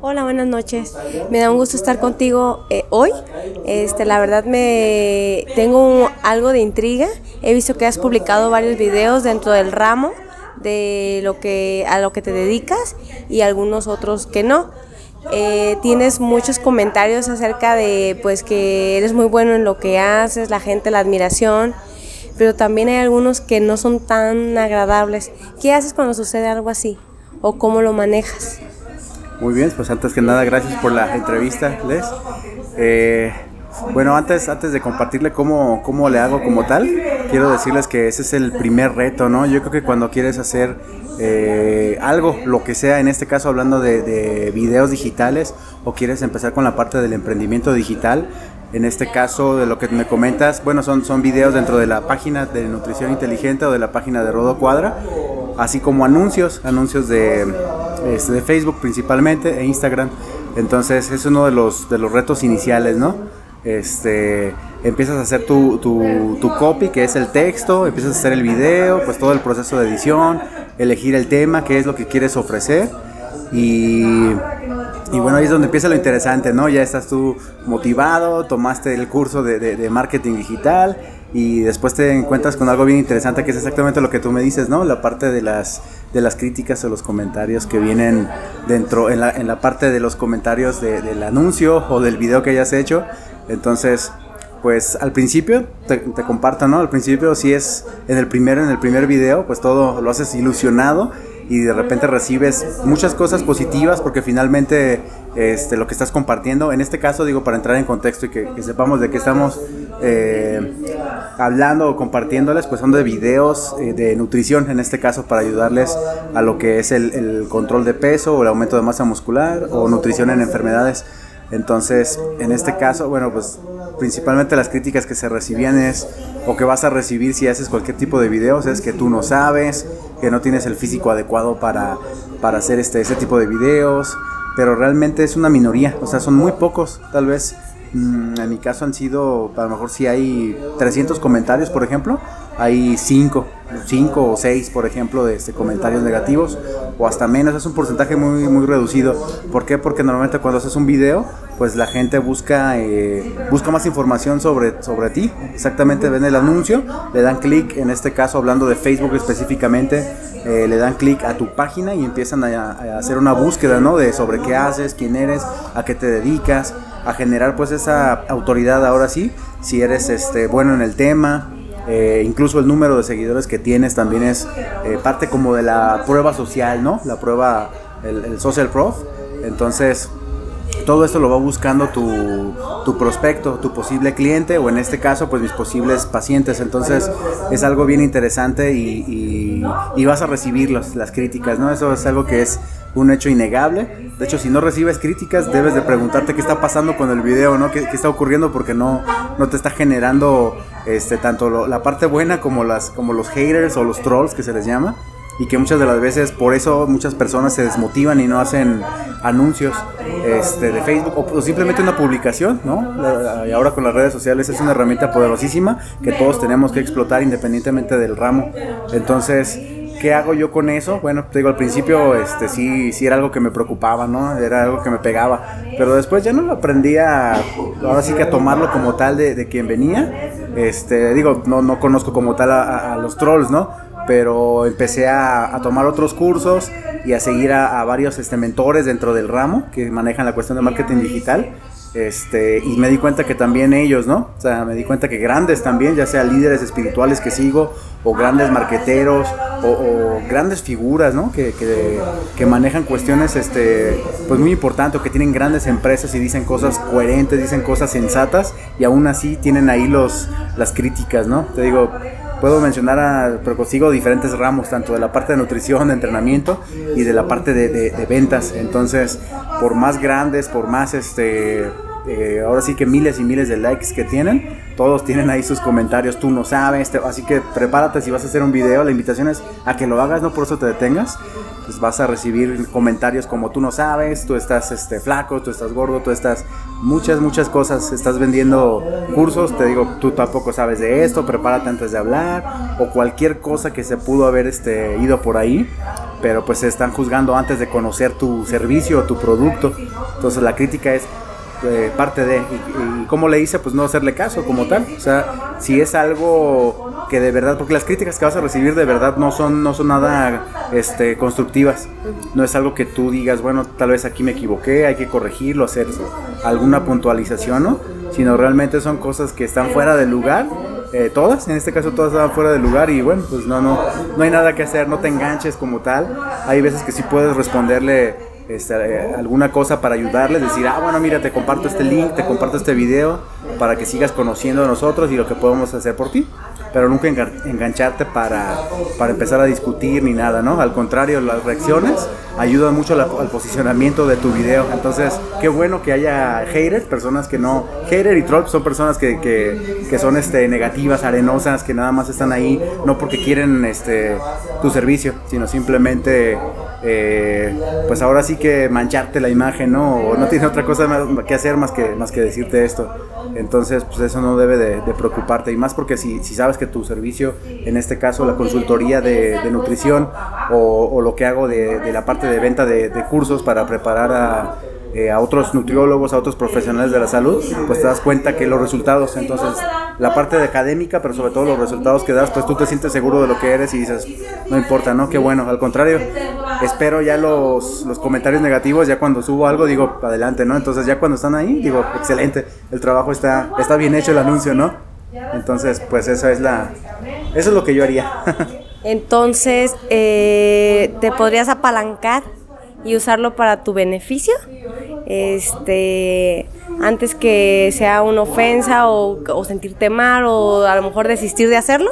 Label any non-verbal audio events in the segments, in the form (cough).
Hola, buenas noches. Me da un gusto estar contigo eh, hoy. Este, la verdad me tengo algo de intriga. He visto que has publicado varios videos dentro del ramo de lo que a lo que te dedicas y algunos otros que no. Eh, tienes muchos comentarios acerca de pues que eres muy bueno en lo que haces, la gente, la admiración, pero también hay algunos que no son tan agradables. ¿Qué haces cuando sucede algo así? ¿O cómo lo manejas? Muy bien, pues antes que nada, gracias por la entrevista, Les. Eh, bueno, antes, antes de compartirle cómo, cómo le hago como tal, quiero decirles que ese es el primer reto, ¿no? Yo creo que cuando quieres hacer eh, algo, lo que sea, en este caso hablando de, de, videos digitales, o quieres empezar con la parte del emprendimiento digital, en este caso de lo que me comentas, bueno, son, son videos dentro de la página de Nutrición Inteligente o de la página de Rodo Cuadra, así como anuncios, anuncios de, este, de Facebook principalmente e Instagram. Entonces es uno de los, de los retos iniciales, ¿no? Este, empiezas a hacer tu, tu, tu, copy, que es el texto, empiezas a hacer el video, pues todo el proceso de edición, elegir el tema, qué es lo que quieres ofrecer. Y, y bueno, ahí es donde empieza lo interesante, ¿no? Ya estás tú motivado, tomaste el curso de, de, de marketing digital y después te encuentras con algo bien interesante que es exactamente lo que tú me dices, ¿no? La parte de las, de las críticas o los comentarios que vienen dentro, en la, en la parte de los comentarios de, del anuncio o del video que hayas hecho. Entonces, pues al principio, te, te, comparto, ¿no? Al principio si es en el primero, en el primer video, pues todo lo haces ilusionado y de repente recibes muchas cosas positivas porque finalmente este, lo que estás compartiendo, en este caso digo para entrar en contexto y que, sepamos de qué estamos eh, hablando o compartiéndoles, pues son de videos eh, de nutrición en este caso para ayudarles a lo que es el, control de peso o el aumento de masa muscular o nutrición en enfermedades. Entonces, en este caso, bueno, pues principalmente las críticas que se recibían es, o que vas a recibir si haces cualquier tipo de videos, es que tú no sabes, que no tienes el físico adecuado para, para hacer este, ese tipo de videos, pero realmente es una minoría, o sea, son muy pocos, tal vez. Mm, en mi caso han sido, a lo mejor si hay 300 comentarios, por ejemplo, hay 5, 5 o 6, por ejemplo, de este, comentarios negativos, o hasta menos, es un porcentaje muy, muy reducido. ¿Por qué? Porque normalmente cuando haces un video, pues la gente busca, eh, busca más información sobre, sobre ti. Exactamente ven el anuncio, le dan clic, en este caso hablando de Facebook específicamente, eh, le dan clic a tu página y empiezan a, hacer una búsqueda, ¿no? De sobre qué haces, quién eres, a qué te dedicas, a generar pues esa autoridad ahora sí, si eres este, bueno en el tema, eh, incluso el número de seguidores que tienes también es eh, parte como de la prueba social, ¿no? La prueba, el, el, social proof. Entonces, todo esto lo va buscando tu, tu, prospecto, tu posible cliente o en este caso, pues mis posibles pacientes. Entonces, es algo bien interesante y, y, vas a recibir los, las críticas, ¿no? Eso es algo que es un hecho innegable. De hecho, si no recibes críticas, debes de preguntarte qué está pasando con el video, ¿no? ¿Qué, qué está ocurriendo? Porque no, no te está generando este, tanto la parte buena como, las, como los haters o los trolls que se les llama. Y que muchas de las veces por eso muchas personas se desmotivan y no hacen anuncios este, de Facebook o, simplemente una publicación, ¿no? Y ahora con las redes sociales es una herramienta poderosísima que todos tenemos que explotar independientemente del ramo. Entonces, ¿Qué hago yo con eso? Bueno, te digo, al principio este, sí, sí era algo que me preocupaba, ¿no? Era algo que me pegaba. Pero después ya no lo aprendí a, ahora sí que a tomarlo como tal de, de quien venía. Este, digo, no, no conozco como tal a, a los trolls, ¿no? Pero empecé a, a, tomar otros cursos y a seguir a, a varios este, mentores dentro del ramo que manejan la cuestión de marketing digital. Este, y me di cuenta que también ellos, ¿no? O sea, me di cuenta que grandes también, ya sea líderes espirituales que sigo, o grandes marqueteros, o, o grandes figuras, ¿no? Que, que, que, manejan cuestiones, este, pues muy importantes, o que tienen grandes empresas y dicen cosas coherentes, dicen cosas sensatas, y aún así tienen ahí los, las críticas, ¿no? Te digo, puedo mencionar, a, pero consigo diferentes ramos, tanto de la parte de nutrición, de entrenamiento y de la parte de, de, de ventas. Entonces, por más grandes, por más, este, eh, ahora sí que miles y miles de likes que tienen, todos tienen ahí sus comentarios, tú no sabes, te, así que prepárate si vas a hacer un video, la invitación es a que lo hagas, no por eso te detengas, pues vas a recibir comentarios como tú no sabes, tú estás este, flaco, tú estás gordo, tú estás muchas, muchas cosas, estás vendiendo cursos, te digo, tú tampoco sabes de esto, prepárate antes de hablar, o cualquier cosa que se pudo haber este, ido por ahí, pero pues se están juzgando antes de conocer tu servicio o tu producto. Entonces la crítica es eh, parte de, y, como le hice, pues no hacerle caso como tal. O sea, si es algo que de verdad, porque las críticas que vas a recibir de verdad no son, no son nada este, constructivas. No es algo que tú digas, bueno, tal vez aquí me equivoqué, hay que corregirlo, hacer alguna puntualización, ¿no? Sino realmente son cosas que están fuera del lugar eh, todas, en este caso todas estaban fuera de lugar y bueno, pues no, no, no hay nada que hacer, no te enganches como tal. Hay veces que sí puedes responderle este, eh, alguna cosa para ayudarles, decir, ah, bueno, mira, te comparto este link, te comparto este video para que sigas conociendo a nosotros y lo que podemos hacer por ti pero nunca engancharte para, para empezar a discutir ni nada, ¿no? Al contrario, las reacciones ayudan mucho al posicionamiento de tu video. Entonces, qué bueno que haya haters, personas que no... Hater y troll son personas que, que, que, son este, negativas, arenosas, que nada más están ahí, no porque quieren este, tu servicio, sino simplemente... Eh, pues ahora sí que mancharte la imagen, ¿no? O no tiene otra cosa que hacer más que, más que decirte esto. Entonces, pues eso no debe de, preocuparte. Y más porque si, si, sabes que tu servicio, en este caso la consultoría de, nutrición o, lo que hago de, la parte de venta de, cursos para preparar a, eh, a otros nutriólogos, a otros profesionales de la salud, pues te das cuenta que los resultados, entonces la parte de académica, pero sobre todo los resultados que das, pues tú te sientes seguro de lo que eres y dices, no importa, ¿no? Qué bueno, al contrario, espero ya los, los comentarios negativos, ya cuando subo algo digo, adelante, ¿no? Entonces ya cuando están ahí, digo, excelente, el trabajo está, está bien hecho el anuncio, ¿no? Entonces, pues eso es la, eso es lo que yo haría. (laughs) Entonces, eh, ¿te podrías apalancar y usarlo para tu beneficio? Este, antes que sea una ofensa o, o sentirte mal o a lo mejor desistir de hacerlo?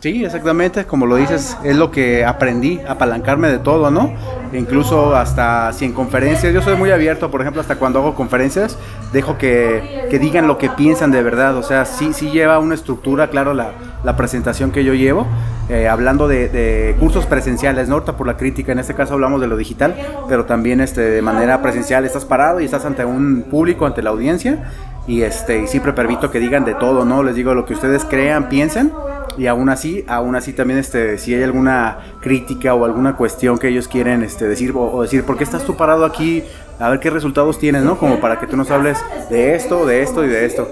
Sí, exactamente, como lo dices, es lo que aprendí, apalancarme de todo, ¿no? Incluso hasta si en conferencias, yo soy muy abierto, por ejemplo, hasta cuando hago conferencias, dejo que, que digan lo que piensan de verdad, o sea, sí, sí lleva una estructura, claro, la, la presentación que yo llevo, eh, hablando de, de, cursos presenciales, ¿no? Ahorita por la crítica, en este caso hablamos de lo digital, pero también este, de manera presencial, estás parado y estás ante un público, ante la audiencia, y, este, y siempre permito que digan de todo, ¿no? Les digo lo que ustedes crean, piensen y aún así, aún así también este, si hay alguna crítica o alguna cuestión que ellos quieren este, decir o, decir, ¿por qué estás tú parado aquí? A ver qué resultados tienes, ¿no? Como para que tú nos hables de esto, de esto y de esto.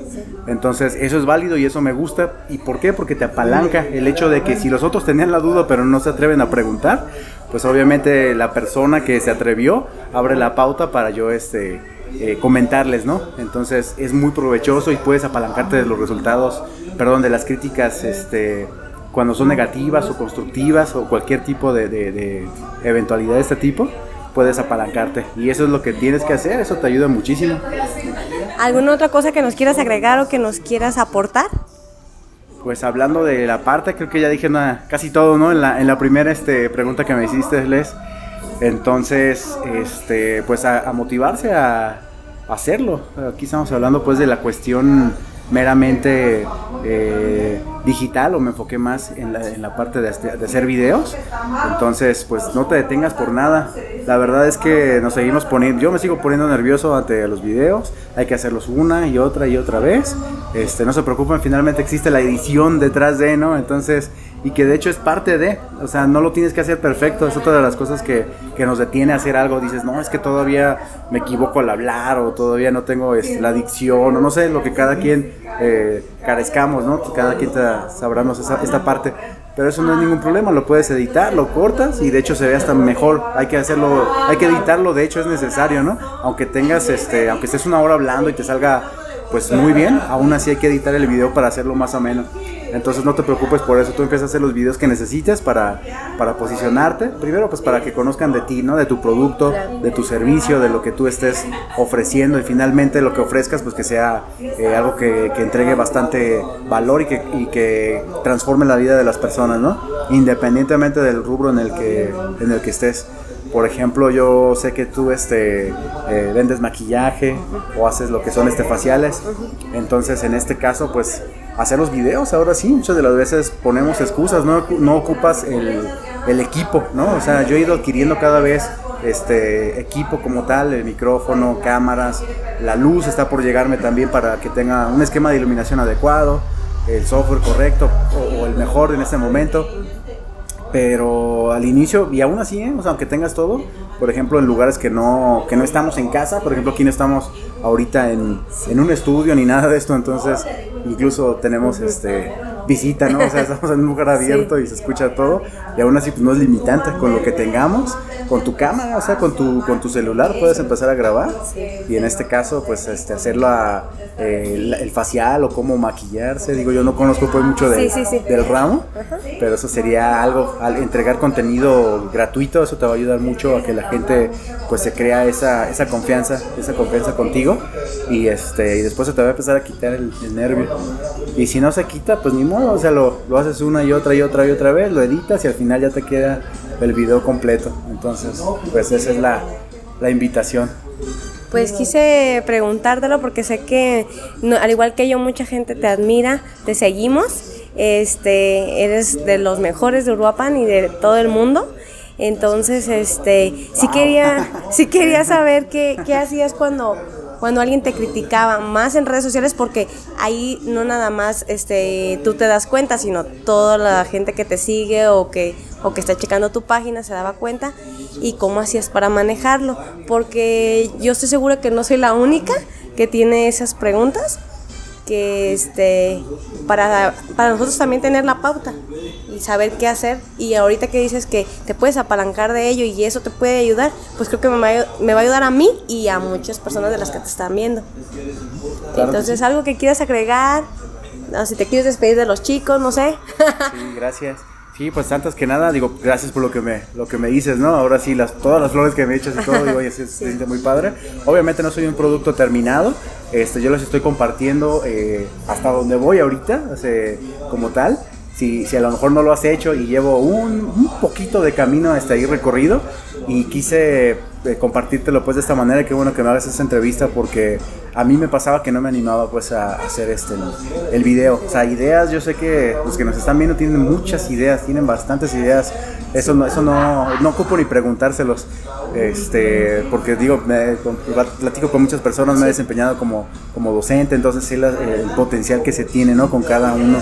Entonces, eso es válido y eso me gusta. ¿Y por qué? Porque te apalanca el hecho de que si los otros tenían la duda pero no se atreven a preguntar, pues obviamente la persona que se atrevió abre la pauta para yo este eh, comentarles, ¿no? Entonces es muy provechoso y puedes apalancarte de los resultados, perdón, de las críticas, este, cuando son negativas o constructivas o cualquier tipo de, de eventualidad de este tipo, puedes apalancarte. Y eso es lo que tienes que hacer, eso te ayuda muchísimo. ¿Alguna otra cosa que nos quieras agregar o que nos quieras aportar? Pues hablando de la parte, creo que ya dije casi todo, ¿no? En la, en la primera este, pregunta que me hiciste, Les. Entonces, este, pues a, motivarse a, hacerlo. Aquí estamos hablando pues de la cuestión meramente eh, digital o me enfoqué más en la, en la parte de, hacer videos. Entonces, pues no te detengas por nada. La verdad es que nos seguimos poniendo, yo me sigo poniendo nervioso ante los videos. Hay que hacerlos una y otra y otra vez. Este, no se preocupen, finalmente existe la edición detrás de, ¿no? Entonces, y que de hecho es parte de, o sea, no lo tienes que hacer perfecto, es otra de las cosas que, que nos detiene hacer algo, dices, no, es que todavía me equivoco al hablar o todavía no tengo este, la dicción o no sé, lo que cada quien eh, carezcamos, ¿no? Cada quien sabrá esa, esta parte, pero eso no es ningún problema, lo puedes editar, lo cortas y de hecho se ve hasta mejor, hay que hacerlo, hay que editarlo, de hecho es necesario, ¿no? Aunque tengas, este, aunque estés una hora hablando y te salga pues muy bien, aún así hay que editar el video para hacerlo más o menos. Entonces no te preocupes por eso, tú empiezas a hacer los videos que necesites para, para posicionarte. Primero pues para que conozcan de ti, ¿no? De tu producto, de tu servicio, de lo que tú estés ofreciendo y finalmente lo que ofrezcas pues que sea eh, algo que, que, entregue bastante valor y que, y que transforme la vida de las personas, ¿no? Independientemente del rubro en el que, en el que estés. Por ejemplo, yo sé que tú este, eh, vendes maquillaje o haces lo que son este faciales. Entonces, en este caso, pues hacer los videos, ahora sí, muchas de las veces ponemos excusas, no, no ocupas el, el, equipo, ¿no? O sea, yo he ido adquiriendo cada vez este equipo como tal, el micrófono, cámaras, la luz está por llegarme también para que tenga un esquema de iluminación adecuado, el software correcto o, o el mejor en este momento pero al inicio, y aún así, ¿eh? o sea, aunque tengas todo, por ejemplo, en lugares que no, que no estamos en casa, por ejemplo, aquí no estamos ahorita en, en un estudio ni nada de esto, entonces incluso tenemos este visita, ¿no? O sea, (laughs) estamos en un lugar abierto y se escucha todo, y aún así pues, no es limitante con lo que tengamos, con tu cámara, o sea, con tu, con tu celular puedes empezar a grabar, y en este caso, pues, este, hacerlo a, eh, el, facial o cómo maquillarse, digo, yo no conozco pues mucho del ramo, pero eso sería algo, al entregar contenido gratuito, eso te va a ayudar mucho a que la gente pues se crea esa, esa confianza, esa confianza contigo y este y después se te va a empezar a quitar el, nervio. Y si no se quita, pues ni modo, o sea, lo, lo haces una y otra y otra y otra vez, lo editas y al final ya te queda el video completo. Entonces, pues esa es la, la invitación. Pues quise preguntártelo porque sé que, al igual que yo, mucha gente te admira, te seguimos. Este, eres de los mejores de Uruapan y de todo el mundo. Entonces, este, sí quería, sí quería saber qué, qué hacías cuando, cuando alguien te criticaba, más en redes sociales, porque ahí no nada más este, tú te das cuenta, sino toda la gente que te sigue o que, o que está checando tu página se daba cuenta y cómo hacías para manejarlo, porque yo estoy segura que no soy la única que tiene esas preguntas que este para, para nosotros también tener la pauta y saber qué hacer. Y ahorita que dices que te puedes apalancar de ello y eso te puede ayudar pues creo que me va, me va a ayudar a mí y a muchas personas de las que te están viendo. Entonces algo que quieras agregar no, si te quieres despedir de los chicos no sé. (laughs) Sí, gracias. Sí, pues antes que nada, digo, gracias por lo que me, lo que me dices, ¿no? Ahora sí, las, todas las flores que me echas y todo, digo, oye, se, siente muy padre. Obviamente no soy un producto terminado, este, yo los estoy compartiendo eh, hasta donde voy ahorita, como tal. Si, si, a lo mejor no lo has hecho y llevo un, un poquito de camino hasta ahí recorrido y quise eh, compartírtelo pues de esta manera, qué bueno que me hagas esta entrevista porque a mí me pasaba que no me animaba pues a hacer este el, video. O sea, ideas, yo sé que los que nos están viendo tienen muchas ideas, tienen bastantes ideas. Eso no, eso no, no ocupo ni preguntárselos. Este, porque digo, me, platico con muchas personas, me he desempeñado como, como docente, entonces sé el potencial que se tiene, ¿no? Con cada uno.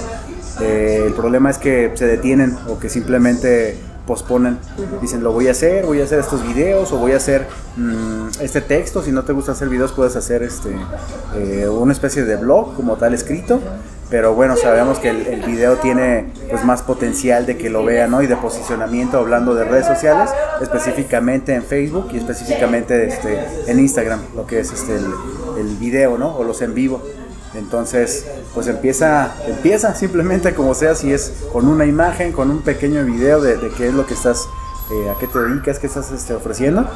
Eh, el problema es que se detienen o que simplemente posponen. Dicen, lo voy a hacer, voy a hacer estos videos o voy a hacer mm, este texto. Si no te gusta hacer videos, puedes hacer este eh, una especie de blog como tal escrito. Pero bueno, sabemos que el, video tiene pues más potencial de que lo vean, ¿no? Y de posicionamiento hablando de redes sociales, específicamente en Facebook y específicamente este, en Instagram, lo que es este, el, el video, ¿no? O los en vivo. Entonces, pues empieza, empieza simplemente como sea, si es con una imagen, con un pequeño video de, qué es lo que estás, eh, a qué te dedicas, qué estás este, ofreciendo.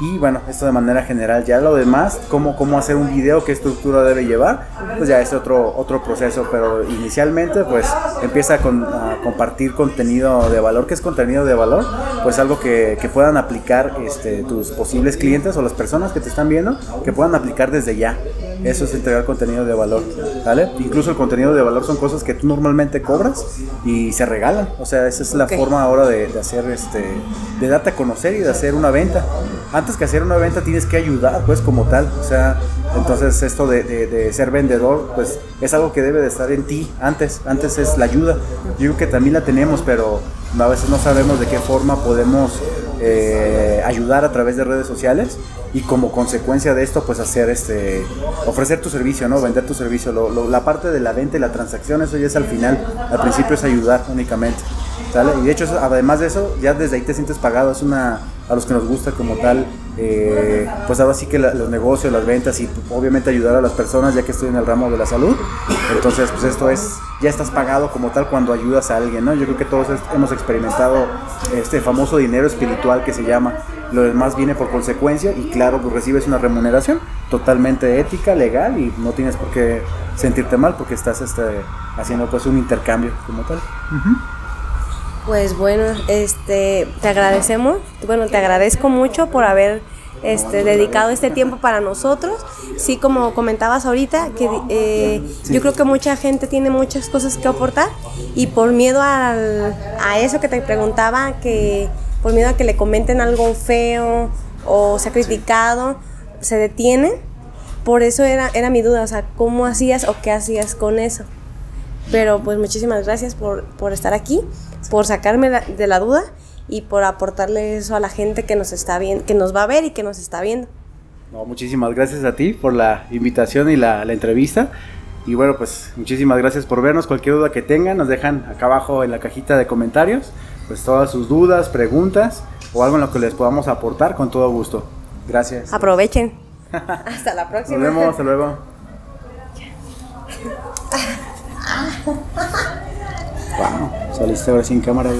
Y bueno, esto de manera general. Ya lo demás, cómo, cómo hacer un video, qué estructura debe llevar, pues ya es otro, otro proceso. Pero inicialmente, pues empieza con, a compartir contenido de valor. ¿Qué es contenido de valor? Pues algo que, que puedan aplicar este, tus posibles clientes o las personas que te están viendo, que puedan aplicar desde ya. Eso es entregar contenido de valor, ¿vale? Incluso el contenido de valor son cosas que tú normalmente cobras y se regalan. O sea, esa es la forma ahora de, de, hacer, este, de darte a conocer y de hacer una venta. Antes que hacer una venta tienes que ayudar, pues, como tal. O sea, entonces esto de, de, ser vendedor, pues, es algo que debe de estar en ti antes. Antes es la ayuda. Yo creo que también la tenemos, pero a veces no sabemos de qué forma podemos eh, ayudar a través de redes sociales y como consecuencia de esto pues hacer este ofrecer tu servicio no vender tu servicio. La parte de la venta y la transacción eso ya es al final. Al principio es ayudar únicamente y de hecho además de eso ya desde ahí te sientes pagado. Es una a los que nos gusta como tal eh, pues ahora sí que los negocios las ventas y obviamente ayudar a las personas ya que estoy en el ramo de la salud. Entonces pues esto es ya estás pagado como tal cuando ayudas a alguien no yo creo que todos hemos experimentado este famoso dinero espiritual que se llama lo demás viene por consecuencia y claro, pues recibes una remuneración totalmente ética, legal y no tienes por qué sentirte mal porque estás este, haciendo pues un intercambio como tal. Pues bueno, este, te agradecemos, bueno, te agradezco mucho por haber este, dedicado este tiempo para nosotros. Sí, como comentabas ahorita, que eh, yo creo que mucha gente tiene muchas cosas que aportar y por miedo al, a eso que te preguntaba, que por miedo a que le comenten algo feo o se ha criticado, se detienen. Por eso era, era mi duda, o sea, ¿cómo hacías o qué hacías con eso? Pero pues muchísimas gracias por, por estar aquí. Por sacarme de la duda y por aportarle eso a la gente que nos está viendo, que nos va a ver y que nos está viendo. No, muchísimas gracias a ti por la invitación y la, la entrevista. Y bueno, pues muchísimas gracias por vernos. Cualquier duda que tengan, nos dejan acá abajo en la cajita de comentarios, pues todas sus dudas, preguntas o algo en lo que les podamos aportar con todo gusto. Gracias. Aprovechen. (laughs) hasta la próxima. Nos vemos, hasta luego. (laughs) wow, saliste ahora sin cámara.